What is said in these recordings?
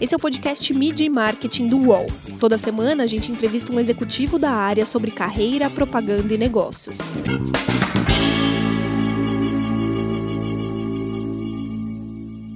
Esse é o podcast Media e Marketing do UOL. Toda semana a gente entrevista um executivo da área sobre carreira, propaganda e negócios.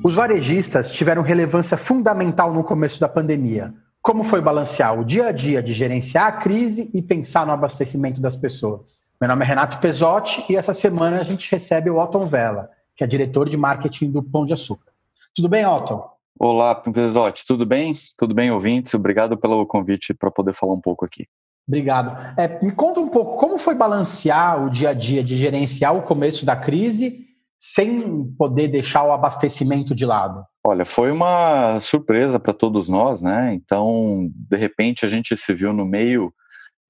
Os varejistas tiveram relevância fundamental no começo da pandemia. Como foi balancear o dia a dia de gerenciar a crise e pensar no abastecimento das pessoas? Meu nome é Renato Pesotti e essa semana a gente recebe o Otton Vela, que é diretor de marketing do Pão de Açúcar. Tudo bem, Otton? Olá, Pesotti, tudo bem? Tudo bem, ouvintes? Obrigado pelo convite para poder falar um pouco aqui. Obrigado. É, me conta um pouco como foi balancear o dia a dia de gerenciar o começo da crise sem poder deixar o abastecimento de lado. Olha, foi uma surpresa para todos nós, né? Então, de repente, a gente se viu no meio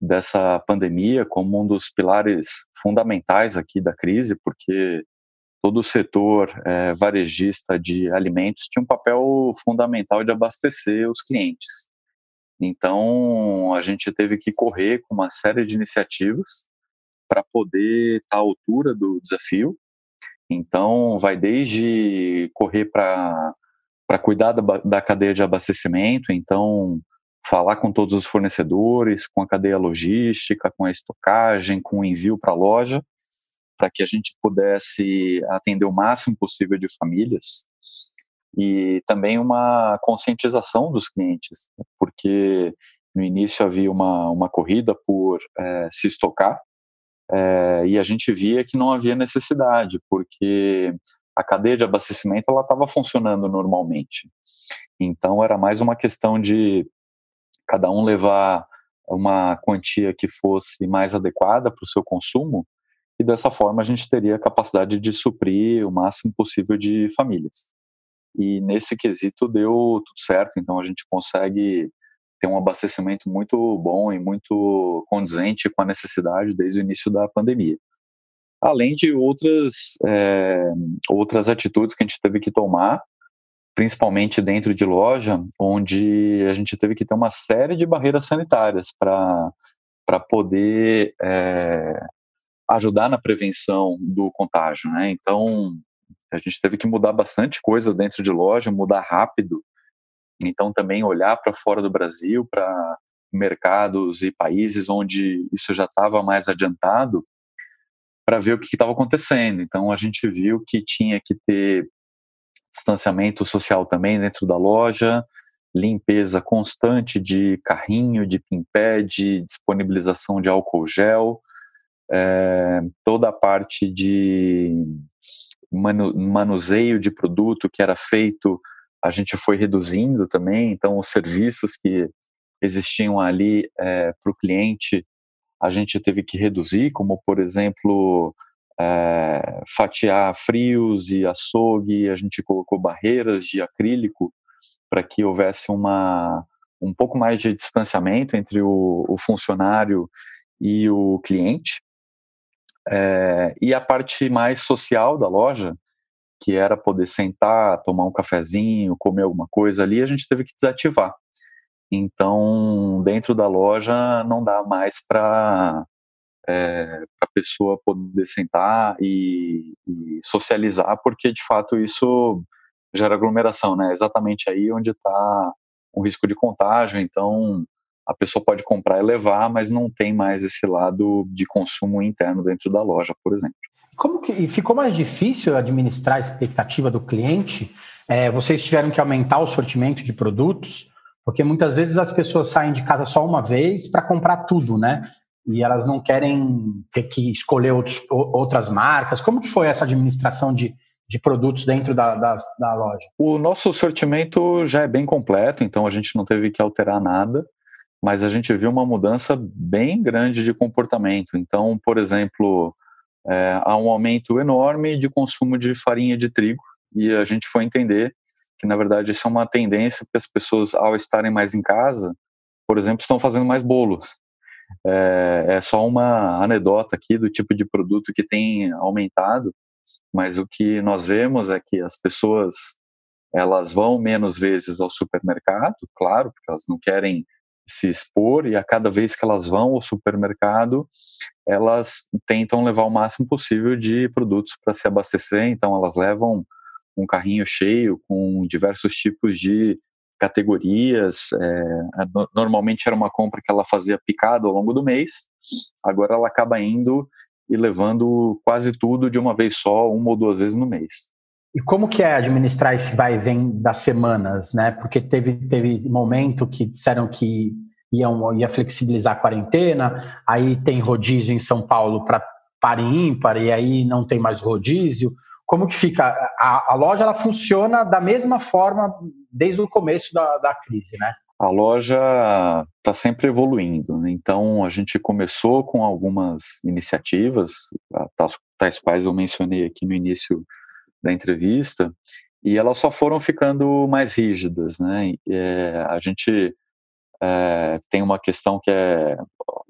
dessa pandemia como um dos pilares fundamentais aqui da crise, porque todo o setor é, varejista de alimentos tinha um papel fundamental de abastecer os clientes. Então, a gente teve que correr com uma série de iniciativas para poder estar à altura do desafio. Então, vai desde correr para cuidar da, da cadeia de abastecimento, então, falar com todos os fornecedores, com a cadeia logística, com a estocagem, com o envio para a loja, para que a gente pudesse atender o máximo possível de famílias e também uma conscientização dos clientes, né? porque no início havia uma, uma corrida por é, se estocar é, e a gente via que não havia necessidade, porque a cadeia de abastecimento ela estava funcionando normalmente. Então era mais uma questão de cada um levar uma quantia que fosse mais adequada para o seu consumo e dessa forma a gente teria a capacidade de suprir o máximo possível de famílias. E nesse quesito deu tudo certo, então a gente consegue ter um abastecimento muito bom e muito condizente com a necessidade desde o início da pandemia. Além de outras, é, outras atitudes que a gente teve que tomar, principalmente dentro de loja, onde a gente teve que ter uma série de barreiras sanitárias para poder é, ajudar na prevenção do contágio, né? Então, a gente teve que mudar bastante coisa dentro de loja, mudar rápido. Então, também olhar para fora do Brasil, para mercados e países onde isso já estava mais adiantado, para ver o que estava acontecendo. Então, a gente viu que tinha que ter distanciamento social também dentro da loja, limpeza constante de carrinho, de pin-pad, disponibilização de álcool gel, é, toda a parte de manu, manuseio de produto que era feito, a gente foi reduzindo também, então os serviços que existiam ali é, para o cliente, a gente teve que reduzir, como por exemplo, é, fatiar frios e açougue, a gente colocou barreiras de acrílico para que houvesse uma, um pouco mais de distanciamento entre o, o funcionário e o cliente. É, e a parte mais social da loja, que era poder sentar, tomar um cafezinho, comer alguma coisa ali, a gente teve que desativar. Então, dentro da loja não dá mais para é, a pessoa poder sentar e, e, socializar, porque de fato isso gera aglomeração, né? Exatamente aí onde está o risco de contágio. Então, a pessoa pode comprar e levar, mas não tem mais esse lado de consumo interno dentro da loja, por exemplo. Como que ficou mais difícil administrar a expectativa do cliente? É, vocês tiveram que aumentar o sortimento de produtos, porque muitas vezes as pessoas saem de casa só uma vez para comprar tudo, né? E elas não querem ter que escolher outros, outras marcas. Como que foi essa administração de, de produtos dentro da, da, da loja? O nosso sortimento já é bem completo, então a gente não teve que alterar nada mas a gente viu uma mudança bem grande de comportamento. Então, por exemplo, é, há um aumento enorme de consumo de farinha de trigo e a gente foi entender que, na verdade, isso é uma tendência que as pessoas, ao estarem mais em casa, por exemplo, estão fazendo mais bolos. É, é só uma anedota aqui do tipo de produto que tem aumentado, mas o que nós vemos é que as pessoas elas vão menos vezes ao supermercado, claro, porque elas não querem se expor e a cada vez que elas vão ao supermercado, elas tentam levar o máximo possível de produtos para se abastecer, então elas levam um carrinho cheio com diversos tipos de categorias. É, normalmente era uma compra que ela fazia picada ao longo do mês, agora ela acaba indo e levando quase tudo de uma vez só, uma ou duas vezes no mês. E como que é administrar esse vai e vem das semanas, né? Porque teve, teve momento que disseram que iam, ia flexibilizar a quarentena, aí tem rodízio em São Paulo para par e ímpar, e aí não tem mais rodízio. Como que fica? A, a loja ela funciona da mesma forma desde o começo da, da crise, né? A loja está sempre evoluindo, né? então a gente começou com algumas iniciativas, tais, quais eu mencionei aqui no início da entrevista, e elas só foram ficando mais rígidas, né? É, a gente é, tem uma questão que é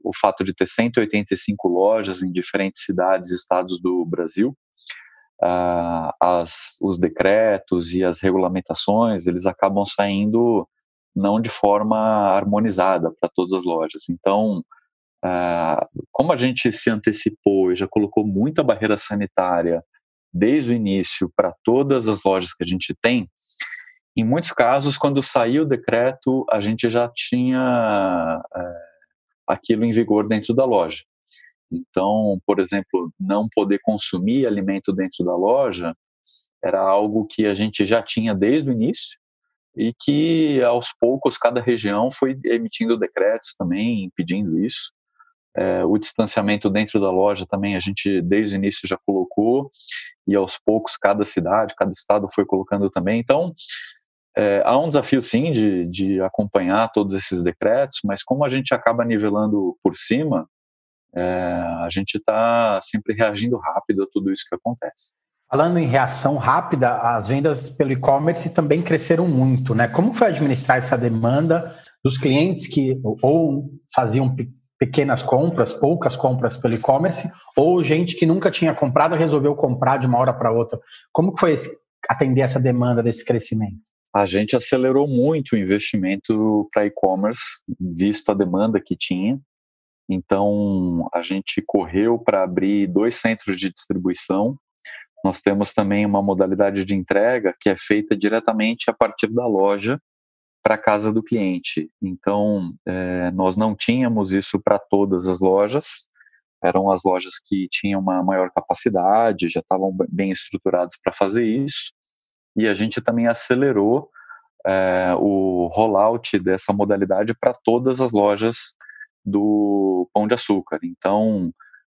o fato de ter 185 lojas em diferentes cidades e estados do Brasil. Uh, as, os decretos e as regulamentações eles acabam saindo não de forma harmonizada para todas as lojas. Então, uh, como a gente se antecipou e já colocou muita barreira sanitária desde o início para todas as lojas que a gente tem, em muitos casos, quando saiu o decreto, a gente já tinha é, aquilo em vigor dentro da loja. Então, por exemplo, não poder consumir alimento dentro da loja era algo que a gente já tinha desde o início e que aos poucos cada região foi emitindo decretos também impedindo isso. É, o distanciamento dentro da loja também a gente desde o início já colocou e aos poucos cada cidade, cada estado foi colocando também. Então é, há um desafio sim de, de acompanhar todos esses decretos, mas como a gente acaba nivelando por cima, é, a gente está sempre reagindo rápido a tudo isso que acontece. Falando em reação rápida, as vendas pelo e-commerce também cresceram muito, né? Como foi administrar essa demanda dos clientes que ou faziam pequenas compras, poucas compras pelo e-commerce, ou gente que nunca tinha comprado resolveu comprar de uma hora para outra. Como foi atender essa demanda desse crescimento? A gente acelerou muito o investimento para e-commerce, visto a demanda que tinha. Então, a gente correu para abrir dois centros de distribuição. Nós temos também uma modalidade de entrega que é feita diretamente a partir da loja para casa do cliente. Então, é, nós não tínhamos isso para todas as lojas, eram as lojas que tinham uma maior capacidade, já estavam bem estruturadas para fazer isso, e a gente também acelerou é, o rollout dessa modalidade para todas as lojas do Pão de Açúcar. Então,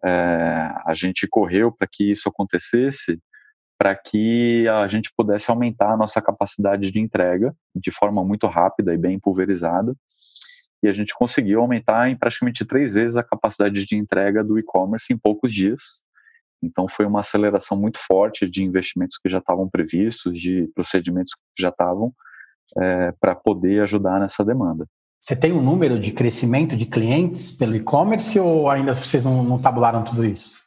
é, a gente correu para que isso acontecesse para que a gente pudesse aumentar a nossa capacidade de entrega de forma muito rápida e bem pulverizada. E a gente conseguiu aumentar em praticamente três vezes a capacidade de entrega do e-commerce em poucos dias. Então, foi uma aceleração muito forte de investimentos que já estavam previstos, de procedimentos que já estavam, é, para poder ajudar nessa demanda. Você tem um número de crescimento de clientes pelo e-commerce ou ainda vocês não, não tabularam tudo isso?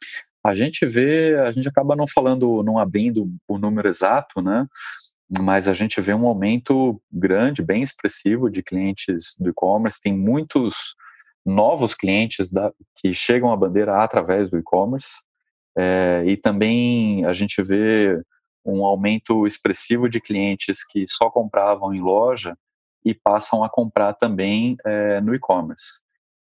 A gente vê, a gente acaba não falando, não abrindo o número exato, né? Mas a gente vê um aumento grande, bem expressivo de clientes do e-commerce. Tem muitos novos clientes da, que chegam à bandeira através do e-commerce. É, e também a gente vê um aumento expressivo de clientes que só compravam em loja e passam a comprar também é, no e-commerce.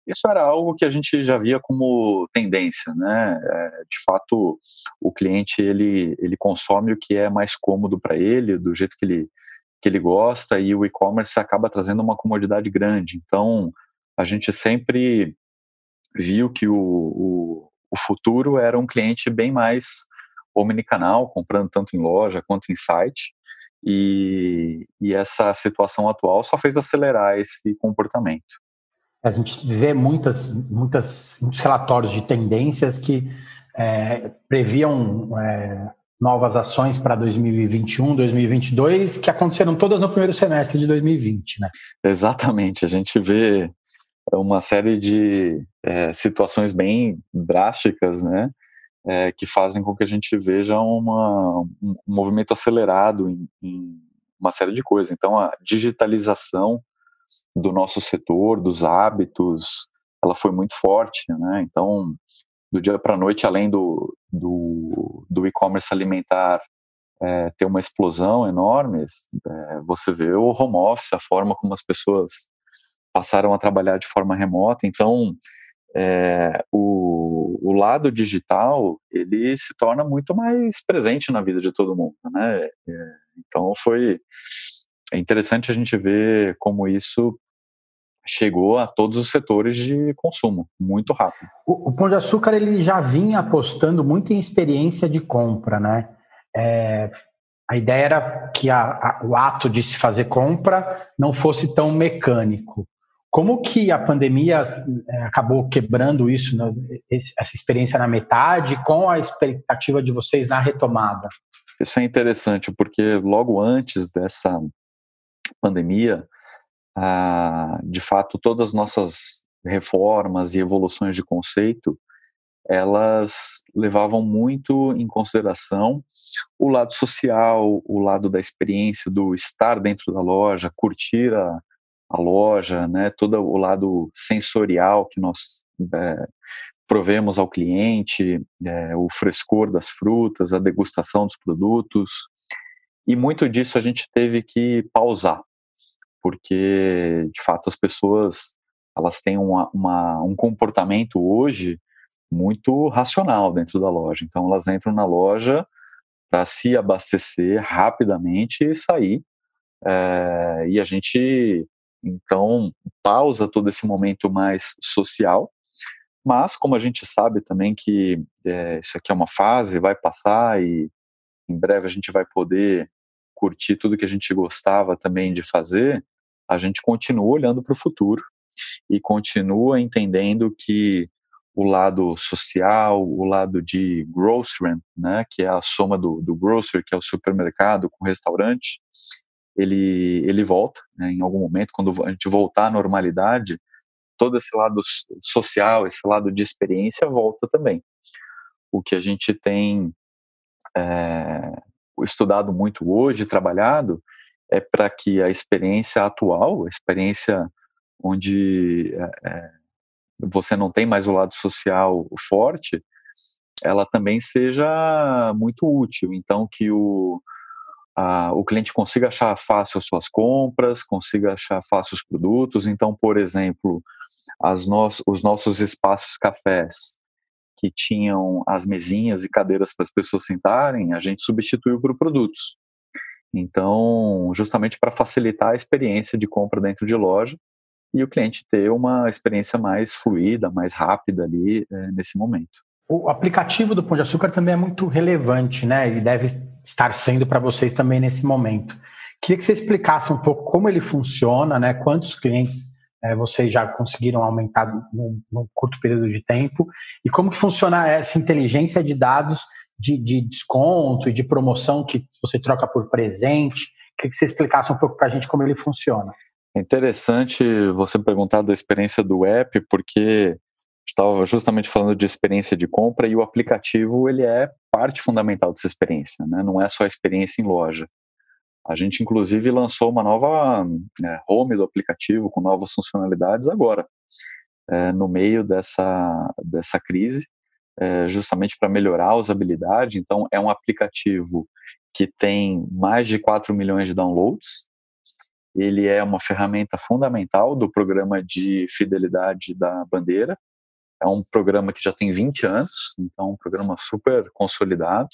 Isso era algo que a gente já via como tendência, né? É, de fato, o cliente ele ele consome o que é mais cômodo para ele, do jeito que ele que ele gosta, e o e-commerce acaba trazendo uma comodidade grande. Então, a gente sempre viu que o, o, o futuro era um cliente bem mais omnicanal, comprando tanto em loja quanto em site. E, e essa situação atual só fez acelerar esse comportamento. A gente vê muitas, muitas, muitos relatórios de tendências que é, previam é, novas ações para 2021, 2022, que aconteceram todas no primeiro semestre de 2020, né? Exatamente. A gente vê uma série de é, situações bem drásticas, né? É, que fazem com que a gente veja uma, um movimento acelerado em, em uma série de coisas. Então, a digitalização do nosso setor, dos hábitos, ela foi muito forte, né? Então, do dia para a noite, além do, do, do e-commerce alimentar é, ter uma explosão enorme, é, você vê o home office, a forma como as pessoas passaram a trabalhar de forma remota. Então, é, o, o, lado digital ele se torna muito mais presente na vida de todo mundo, né? Então, foi é interessante a gente ver como isso chegou a todos os setores de consumo muito rápido. O, o Pão de Açúcar ele já vinha apostando muito em experiência de compra, né? É, a ideia era que a, a, o ato de se fazer compra não fosse tão mecânico. Como que a pandemia é, acabou quebrando isso, né, essa experiência na metade, com a expectativa de vocês na retomada? Isso é interessante, porque logo antes dessa pandemia, ah, de fato, todas as nossas reformas e evoluções de conceito elas levavam muito em consideração o lado social, o lado da experiência do estar dentro da loja, curtir a, a loja, né, todo o lado sensorial que nós é, provemos ao cliente, é, o frescor das frutas, a degustação dos produtos, e muito disso a gente teve que pausar, porque de fato as pessoas elas têm uma, uma, um comportamento hoje muito racional dentro da loja. Então elas entram na loja para se abastecer rapidamente e sair. É, e a gente então pausa todo esse momento mais social. Mas como a gente sabe também que é, isso aqui é uma fase, vai passar e em breve a gente vai poder curtir tudo que a gente gostava também de fazer, a gente continua olhando para o futuro e continua entendendo que o lado social, o lado de grocery, né, que é a soma do, do grocery, que é o supermercado com restaurante, ele, ele volta né, em algum momento, quando a gente voltar à normalidade, todo esse lado social, esse lado de experiência volta também. O que a gente tem é, estudado muito hoje, trabalhado, é para que a experiência atual, a experiência onde é, você não tem mais o lado social forte, ela também seja muito útil. Então, que o, a, o cliente consiga achar fácil as suas compras, consiga achar fácil os produtos. Então, por exemplo, as no, os nossos espaços cafés, que tinham as mesinhas e cadeiras para as pessoas sentarem, a gente substituiu por produtos. Então, justamente para facilitar a experiência de compra dentro de loja, e o cliente ter uma experiência mais fluida, mais rápida ali é, nesse momento. O aplicativo do Pão de Açúcar também é muito relevante, né? Ele deve estar sendo para vocês também nesse momento. Queria que você explicasse um pouco como ele funciona, né? Quantos clientes é, vocês já conseguiram aumentar num, num, curto período de tempo e como que funciona essa inteligência de dados de, de desconto e de promoção que você troca por presente. Queria que você explicasse um pouco para a gente como ele funciona. É interessante você perguntar da experiência do app, porque estava justamente falando de experiência de compra e o aplicativo ele é parte fundamental dessa experiência, né? não é só a experiência em loja. A gente inclusive lançou uma nova é, home do aplicativo com novas funcionalidades agora, é, no meio dessa, dessa crise, é, justamente para melhorar a usabilidade. Então, é um aplicativo que tem mais de 4 milhões de downloads, ele é uma ferramenta fundamental do programa de fidelidade da bandeira. É um programa que já tem 20 anos, então um programa super consolidado.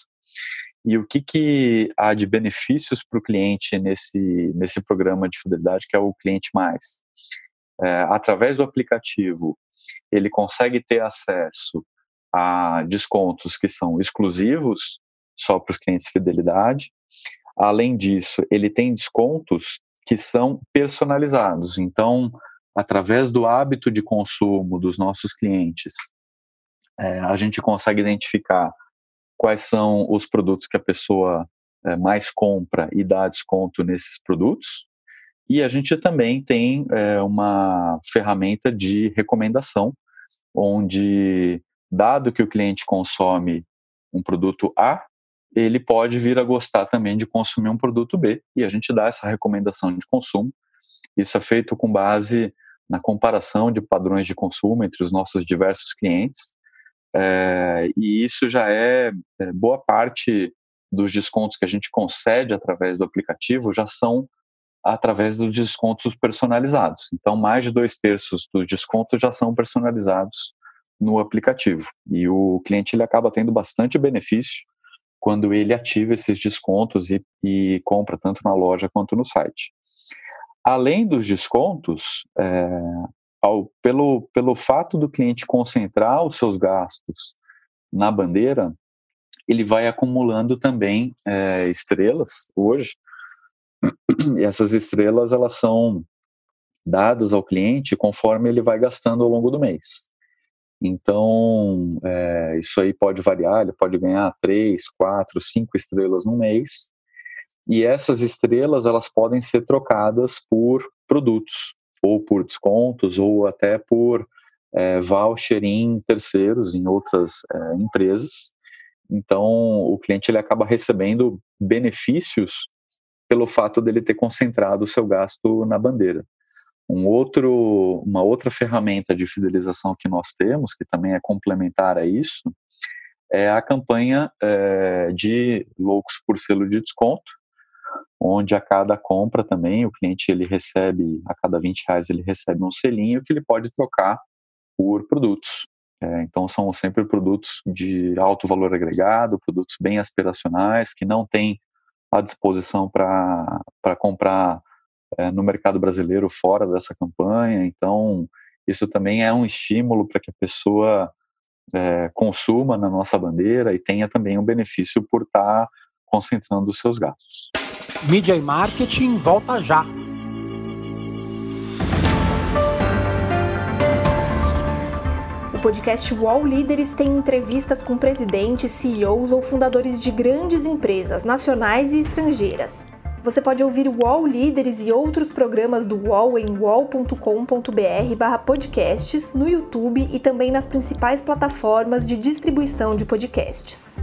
E o que, que há de benefícios para o cliente nesse, nesse programa de fidelidade, que é o cliente mais? É, através do aplicativo, ele consegue ter acesso a descontos que são exclusivos só para os clientes de fidelidade. Além disso, ele tem descontos que são personalizados. Então, através do hábito de consumo dos nossos clientes, é, a gente consegue identificar quais são os produtos que a pessoa é, mais compra e dá desconto nesses produtos. E a gente também tem é, uma ferramenta de recomendação, onde, dado que o cliente consome um produto A, ele pode vir a gostar também de consumir um produto B e a gente dá essa recomendação de consumo. Isso é feito com base na comparação de padrões de consumo entre os nossos diversos clientes é, e isso já é, é boa parte dos descontos que a gente concede através do aplicativo já são através dos descontos personalizados. Então, mais de dois terços dos descontos já são personalizados no aplicativo. E o cliente ele acaba tendo bastante benefício quando ele ativa esses descontos e, e compra tanto na loja quanto no site. Além dos descontos, é, ao, pelo, pelo fato do cliente concentrar os seus gastos na bandeira, ele vai acumulando também é, estrelas hoje. E essas estrelas elas são dadas ao cliente conforme ele vai gastando ao longo do mês. Então, é, isso aí pode variar, ele pode ganhar três, quatro, cinco estrelas no mês. E essas estrelas elas podem ser trocadas por produtos, ou por descontos, ou até por é, voucher em terceiros, em outras é, empresas. Então, o cliente ele acaba recebendo benefícios pelo fato dele ter concentrado o seu gasto na bandeira. Um outro, uma outra ferramenta de fidelização que nós temos, que também é complementar a isso, é a campanha é, de loucos por selo de desconto, onde a cada compra também o cliente ele recebe, a cada 20 reais ele recebe um selinho que ele pode trocar por produtos. É, então são sempre produtos de alto valor agregado, produtos bem aspiracionais, que não têm à disposição para comprar é, no mercado brasileiro fora dessa campanha. Então isso também é um estímulo para que a pessoa é, consuma na nossa bandeira e tenha também um benefício por estar tá concentrando os seus gastos. Mídia e marketing volta já. O podcast Wall Líderes tem entrevistas com presidentes, CEOs ou fundadores de grandes empresas nacionais e estrangeiras. Você pode ouvir o UOL Líderes e outros programas do UOL em wall.com.br/podcasts no YouTube e também nas principais plataformas de distribuição de podcasts.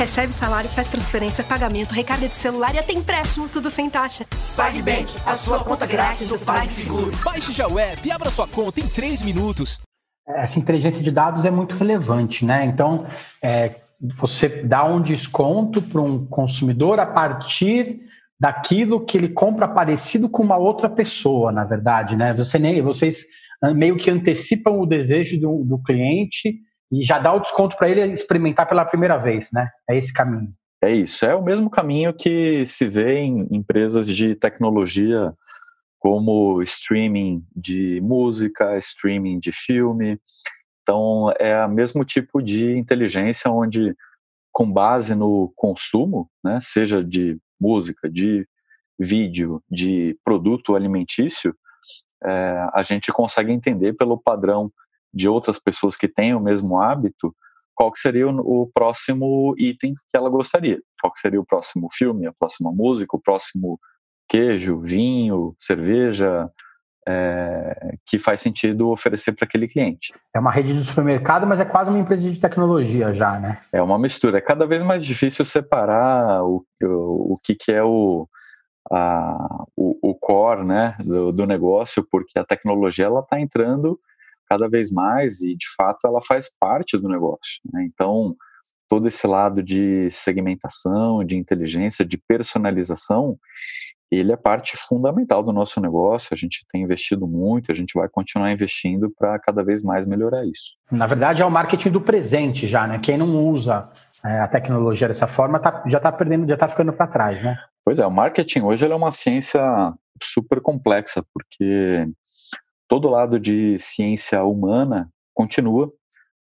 Recebe salário, faz transferência, pagamento, recarga de celular e até empréstimo, tudo sem taxa. PagBank, a sua conta grátis do PagSeguro. Baixe já o app e abra sua conta em 3 minutos. Essa inteligência de dados é muito relevante, né? Então, é, você dá um desconto para um consumidor a partir daquilo que ele compra parecido com uma outra pessoa, na verdade, né? Você nem, vocês meio que antecipam o desejo do, do cliente e já dá o desconto para ele experimentar pela primeira vez, né? É esse caminho. É isso, é o mesmo caminho que se vê em empresas de tecnologia como streaming de música, streaming de filme. Então, é o mesmo tipo de inteligência onde, com base no consumo, né, seja de música, de vídeo, de produto alimentício, é, a gente consegue entender pelo padrão de outras pessoas que têm o mesmo hábito, qual que seria o, o, próximo item que ela gostaria? Qual seria o próximo filme, a próxima música, o próximo queijo, vinho, cerveja, é, que faz sentido oferecer para aquele cliente. É uma rede de supermercado, mas é quase uma empresa de tecnologia já, né? É uma mistura. É cada vez mais difícil separar o, o, o que, que é o, a, o, o core né, do, do negócio, porque a tecnologia ela está entrando cada vez mais e de fato ela faz parte do negócio. Né? Então todo esse lado de segmentação, de inteligência, de personalização, ele é parte fundamental do nosso negócio. A gente tem investido muito, a gente vai continuar investindo para cada vez mais melhorar isso. Na verdade, é o marketing do presente já, né? Quem não usa é, a tecnologia dessa forma tá, já está perdendo, já está ficando para trás, né? Pois é, o marketing hoje é uma ciência super complexa, porque todo lado de ciência humana continua.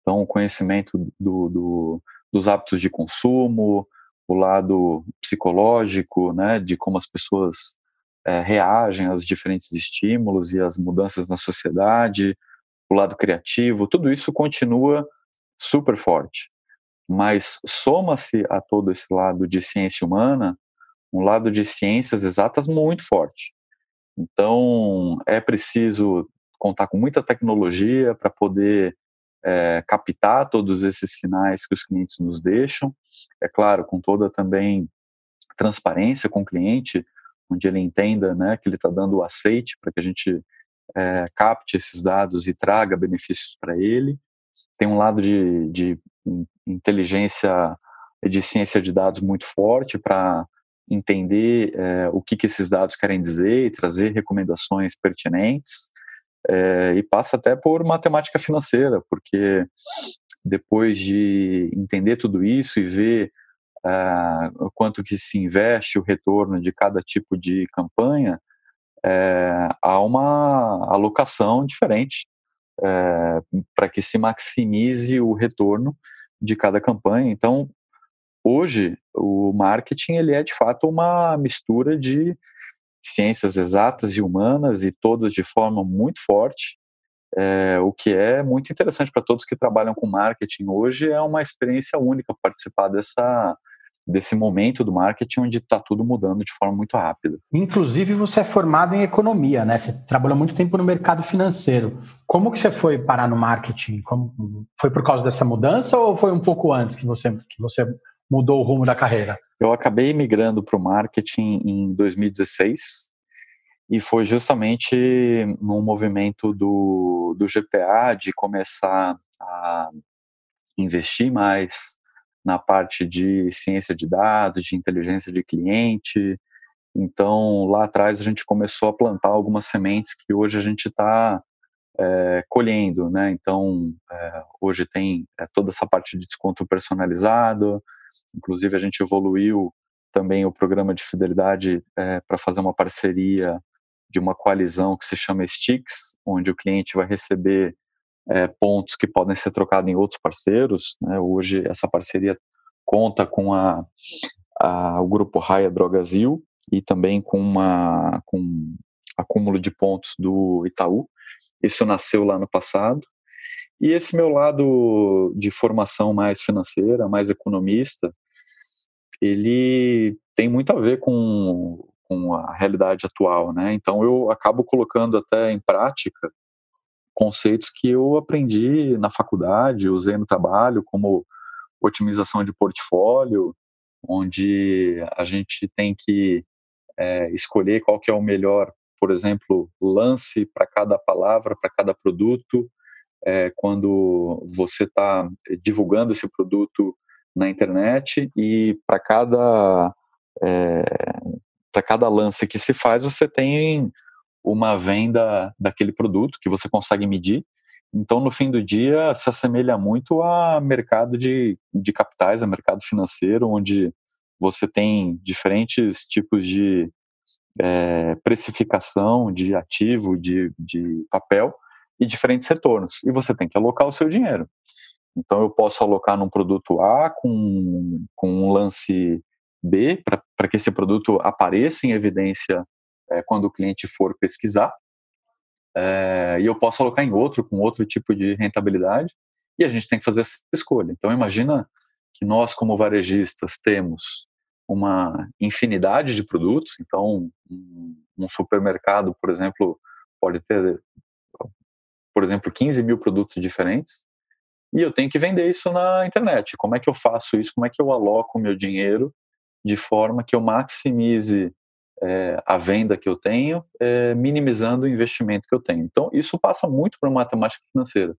Então, o conhecimento do, do, dos hábitos de consumo, o lado psicológico, né, de como as pessoas é, reagem aos diferentes estímulos e às mudanças na sociedade, o lado criativo, tudo isso continua super forte. Mas soma-se a todo esse lado de ciência humana um lado de ciências exatas muito forte. Então, é preciso contar com muita tecnologia para poder é, captar todos esses sinais que os clientes nos deixam. É claro, com toda também transparência com o cliente, onde ele entenda né, que ele está dando o aceite para que a gente é, capte esses dados e traga benefícios para ele. Tem um lado de, de inteligência de ciência de dados muito forte para entender é, o que, que esses dados querem dizer e trazer recomendações pertinentes. É, e passa até por matemática financeira, porque depois de entender tudo isso e ver uh, quanto que se investe o retorno de cada tipo de campanha, é, há uma alocação diferente é, para que se maximize o retorno de cada campanha. Então, hoje, o marketing ele é de fato uma mistura de ciências exatas e humanas e todas de forma muito forte, é, o que é muito interessante para todos que trabalham com marketing hoje. É uma experiência única participar dessa desse momento do marketing onde está tudo mudando de forma muito rápida. Inclusive, você é formado em economia, né? Você trabalhou muito tempo no mercado financeiro. Como que você foi parar no marketing? Como, foi por causa dessa mudança ou foi um pouco antes que você, que você mudou o rumo da carreira? Eu acabei migrando para o marketing em 2016 e foi justamente num movimento do, do GPA de começar a investir mais na parte de ciência de dados, de inteligência de cliente. Então, lá atrás a gente começou a plantar algumas sementes que hoje a gente está é, colhendo, né? Então, é, hoje tem é, toda essa parte de desconto personalizado, inclusive a gente evoluiu também o programa de fidelidade para fazer uma parceria de uma coalizão que se chama Sticks, onde o cliente vai receber é, pontos que podem ser trocados em outros parceiros. Né? Hoje essa parceria conta com a, a, o grupo Raia Drogasil e também com, uma, com acúmulo de pontos do Itaú. Isso nasceu lá no passado. E esse meu lado de formação mais financeira, mais economista, ele tem muito a ver com, com a realidade atual, né? Então eu acabo colocando até em prática conceitos que eu aprendi na faculdade, usei no trabalho, como otimização de portfólio, onde a gente tem que é, escolher qual que é o melhor, por exemplo, lance para cada palavra, para cada produto, é, quando você está divulgando esse produto na internet e para cada é, para cada lance que se faz você tem uma venda daquele produto que você consegue medir. Então, no fim do dia, se assemelha muito a mercado de, de capitais, a mercado financeiro, onde você tem diferentes tipos de é, precificação de ativo, de, de papel e diferentes retornos. E você tem que alocar o seu dinheiro. Então, eu posso alocar num produto A com, com um lance B, para que esse produto apareça em evidência é, quando o cliente for pesquisar. É, e eu posso alocar em outro, com outro tipo de rentabilidade, e a gente tem que fazer essa escolha. Então, imagina que nós, como varejistas, temos uma infinidade de produtos. Então, um, um supermercado, por exemplo, pode ter, por exemplo, 15 mil produtos diferentes, e eu tenho que vender isso na internet. Como é que eu faço isso? Como é que eu aloco o meu dinheiro de forma que eu maximize é, a venda que eu tenho, é, minimizando o investimento que eu tenho. Então, isso passa muito para matemática financeira.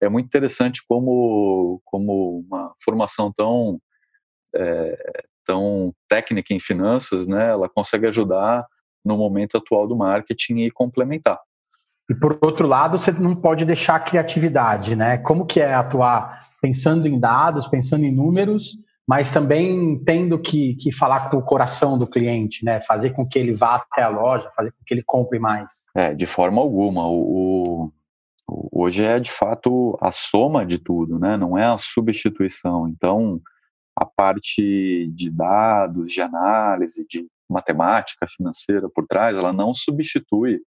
É muito interessante como, como uma formação tão, é, tão técnica em finanças, né, ela consegue ajudar no momento atual do marketing e complementar. E por outro lado, você não pode deixar a criatividade, né? Como que é atuar pensando em dados, pensando em números, mas também tendo que, que falar com o coração do cliente, né? Fazer com que ele vá até a loja, fazer com que ele compre mais. É, de forma alguma. O, o, hoje é de fato a soma de tudo, né? Não é a substituição. Então, a parte de dados, de análise, de matemática financeira por trás, ela não substitui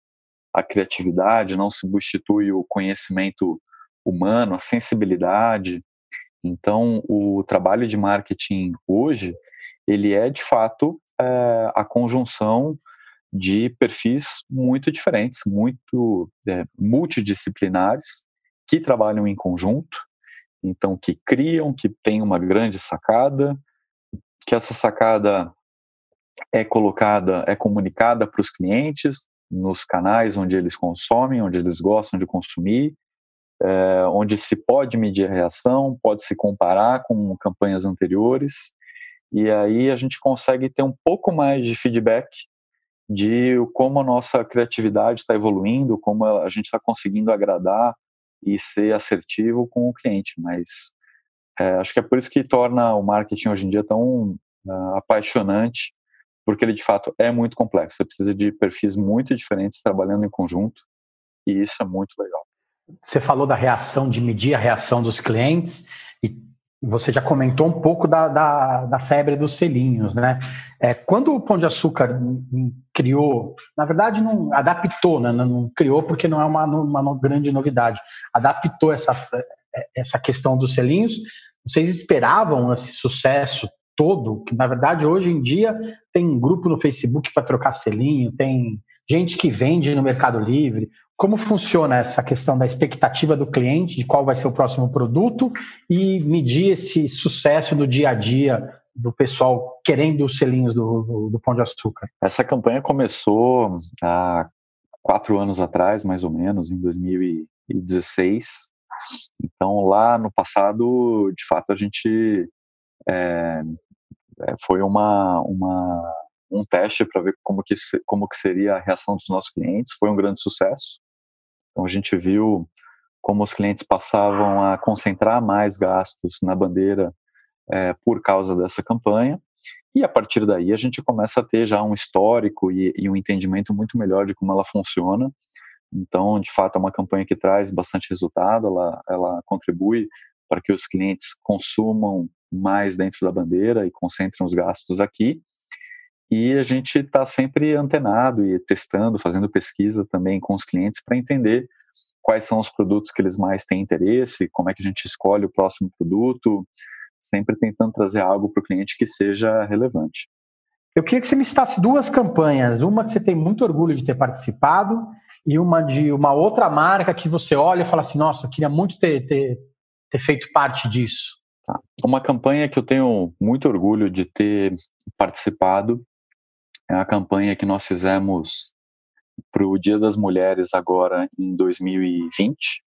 a criatividade, não substitui o conhecimento humano, a sensibilidade, então, o trabalho de marketing hoje, ele é de fato é, a conjunção de perfis muito diferentes, muito é, multidisciplinares, que trabalham em conjunto, então que criam, que têm uma grande sacada, que essa sacada é colocada, é comunicada para os clientes nos canais onde eles consomem, onde eles gostam de consumir, é, onde se pode medir a reação, pode se comparar com campanhas anteriores, e aí a gente consegue ter um pouco mais de feedback de como a nossa criatividade está evoluindo, como a gente está conseguindo agradar e ser assertivo com o cliente. Mas é, acho que é por isso que torna o marketing hoje em dia tão uh, apaixonante, porque ele de fato é muito complexo. Você precisa de perfis muito diferentes trabalhando em conjunto, e isso é muito legal. Você falou da reação, de medir a reação dos clientes, e você já comentou um pouco da, da, da febre dos selinhos, né? É, quando o Pão de Açúcar criou, na verdade não adaptou, né? não criou porque não é uma, uma grande novidade, adaptou essa, essa questão dos selinhos, vocês esperavam esse sucesso todo? Que na verdade hoje em dia tem um grupo no Facebook para trocar selinho, tem gente que vende no Mercado Livre. Como funciona essa questão da expectativa do cliente, de qual vai ser o próximo produto e medir esse sucesso no dia a dia do pessoal querendo os selinhos do, do, do Pão de Açúcar? Essa campanha começou há quatro anos atrás, mais ou menos, em 2016. Então, lá no passado, de fato, a gente é, foi uma, uma um teste para ver como que, como que seria a reação dos nossos clientes. Foi um grande sucesso. Então a gente viu como os clientes passavam a concentrar mais gastos na bandeira é, por causa dessa campanha. E a partir daí a gente começa a ter já um histórico e, e um entendimento muito melhor de como ela funciona. Então, de fato, é uma campanha que traz bastante resultado, ela, ela contribui para que os clientes consumam mais dentro da bandeira e concentrem os gastos aqui. E a gente está sempre antenado e testando, fazendo pesquisa também com os clientes para entender quais são os produtos que eles mais têm interesse, como é que a gente escolhe o próximo produto, sempre tentando trazer algo para o cliente que seja relevante. Eu queria que você me citasse duas campanhas, uma que você tem muito orgulho de ter participado e uma de uma outra marca que você olha e fala assim, nossa, eu queria muito ter, ter, ter feito parte disso. Tá. Uma campanha que eu tenho muito orgulho de ter participado é a campanha que nós fizemos para o Dia das Mulheres agora em 2020,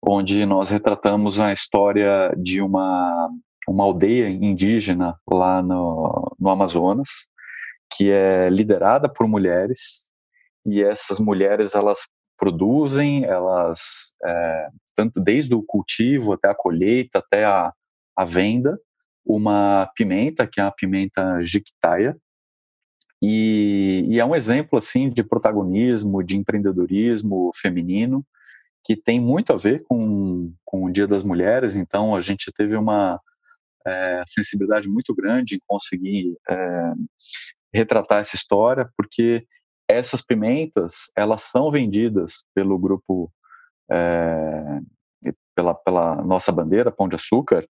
onde nós retratamos a história de uma, uma aldeia indígena lá no, no Amazonas, que é liderada por mulheres, e essas mulheres elas produzem, elas é, tanto desde o cultivo até a colheita, até a, a venda, uma pimenta, que é a pimenta jiquitaia, e, e, é um exemplo assim de protagonismo, de empreendedorismo feminino que tem muito a ver com, com o Dia das Mulheres. Então a gente teve uma é, sensibilidade muito grande em conseguir é, retratar essa história, porque essas pimentas elas são vendidas pelo grupo é, pela, pela nossa bandeira Pão de Açúcar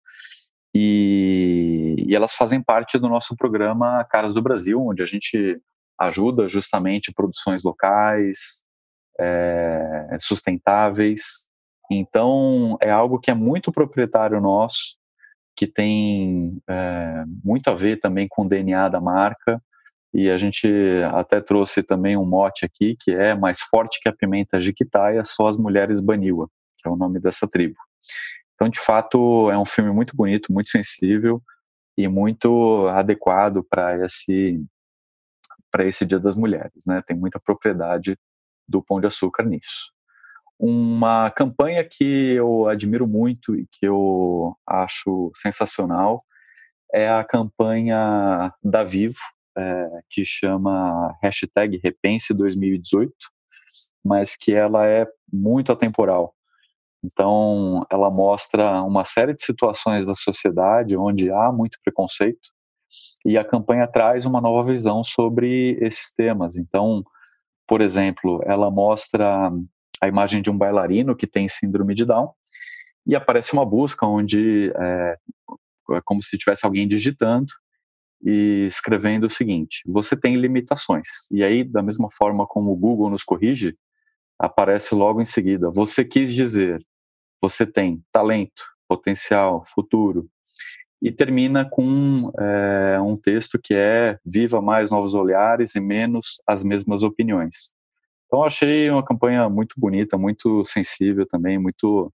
e, e, elas fazem parte do nosso programa Caras do Brasil, onde a gente ajuda justamente produções locais, é, sustentáveis. Então, é algo que é muito proprietário nosso, que tem é, muito a ver também com o DNA da marca. E a gente até trouxe também um mote aqui, que é mais forte que a pimenta jiquitaia, só as mulheres baniwa, que é o nome dessa tribo. Então, de fato, é um filme muito bonito, muito sensível e muito adequado para esse para esse Dia das Mulheres, né? Tem muita propriedade do Pão de Açúcar nisso. Uma campanha que eu admiro muito e que eu acho sensacional é a campanha da Vivo, é, que chama hashtag Repense 2018, mas que ela é muito atemporal. Então, ela mostra uma série de situações da sociedade onde há muito preconceito e a campanha traz uma nova visão sobre esses temas. Então, por exemplo, ela mostra a imagem de um bailarino que tem síndrome de Down e aparece uma busca onde é, é como se tivesse alguém digitando e escrevendo o seguinte: você tem limitações. E aí, da mesma forma como o Google nos corrige, aparece logo em seguida: você quis dizer você tem talento, potencial, futuro. E termina com é, um texto que é viva mais novos olhares e menos as mesmas opiniões. Então achei uma campanha muito bonita, muito sensível também, muito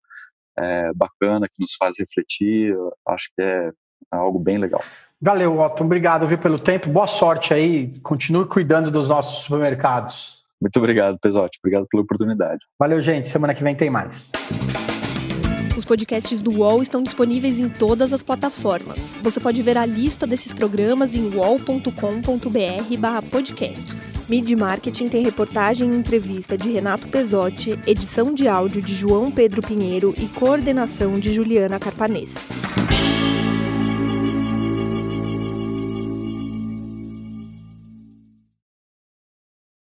é, bacana, que nos faz refletir. Acho que é algo bem legal. Valeu, Otto. Obrigado viu, pelo tempo. Boa sorte aí. Continue cuidando dos nossos supermercados. Muito obrigado, Pesote. Obrigado pela oportunidade. Valeu, gente. Semana que vem tem mais. Os podcasts do UOL estão disponíveis em todas as plataformas. Você pode ver a lista desses programas em wall.com.br/podcasts. Mid Marketing tem reportagem e entrevista de Renato Pesotti, edição de áudio de João Pedro Pinheiro e coordenação de Juliana Carpanês.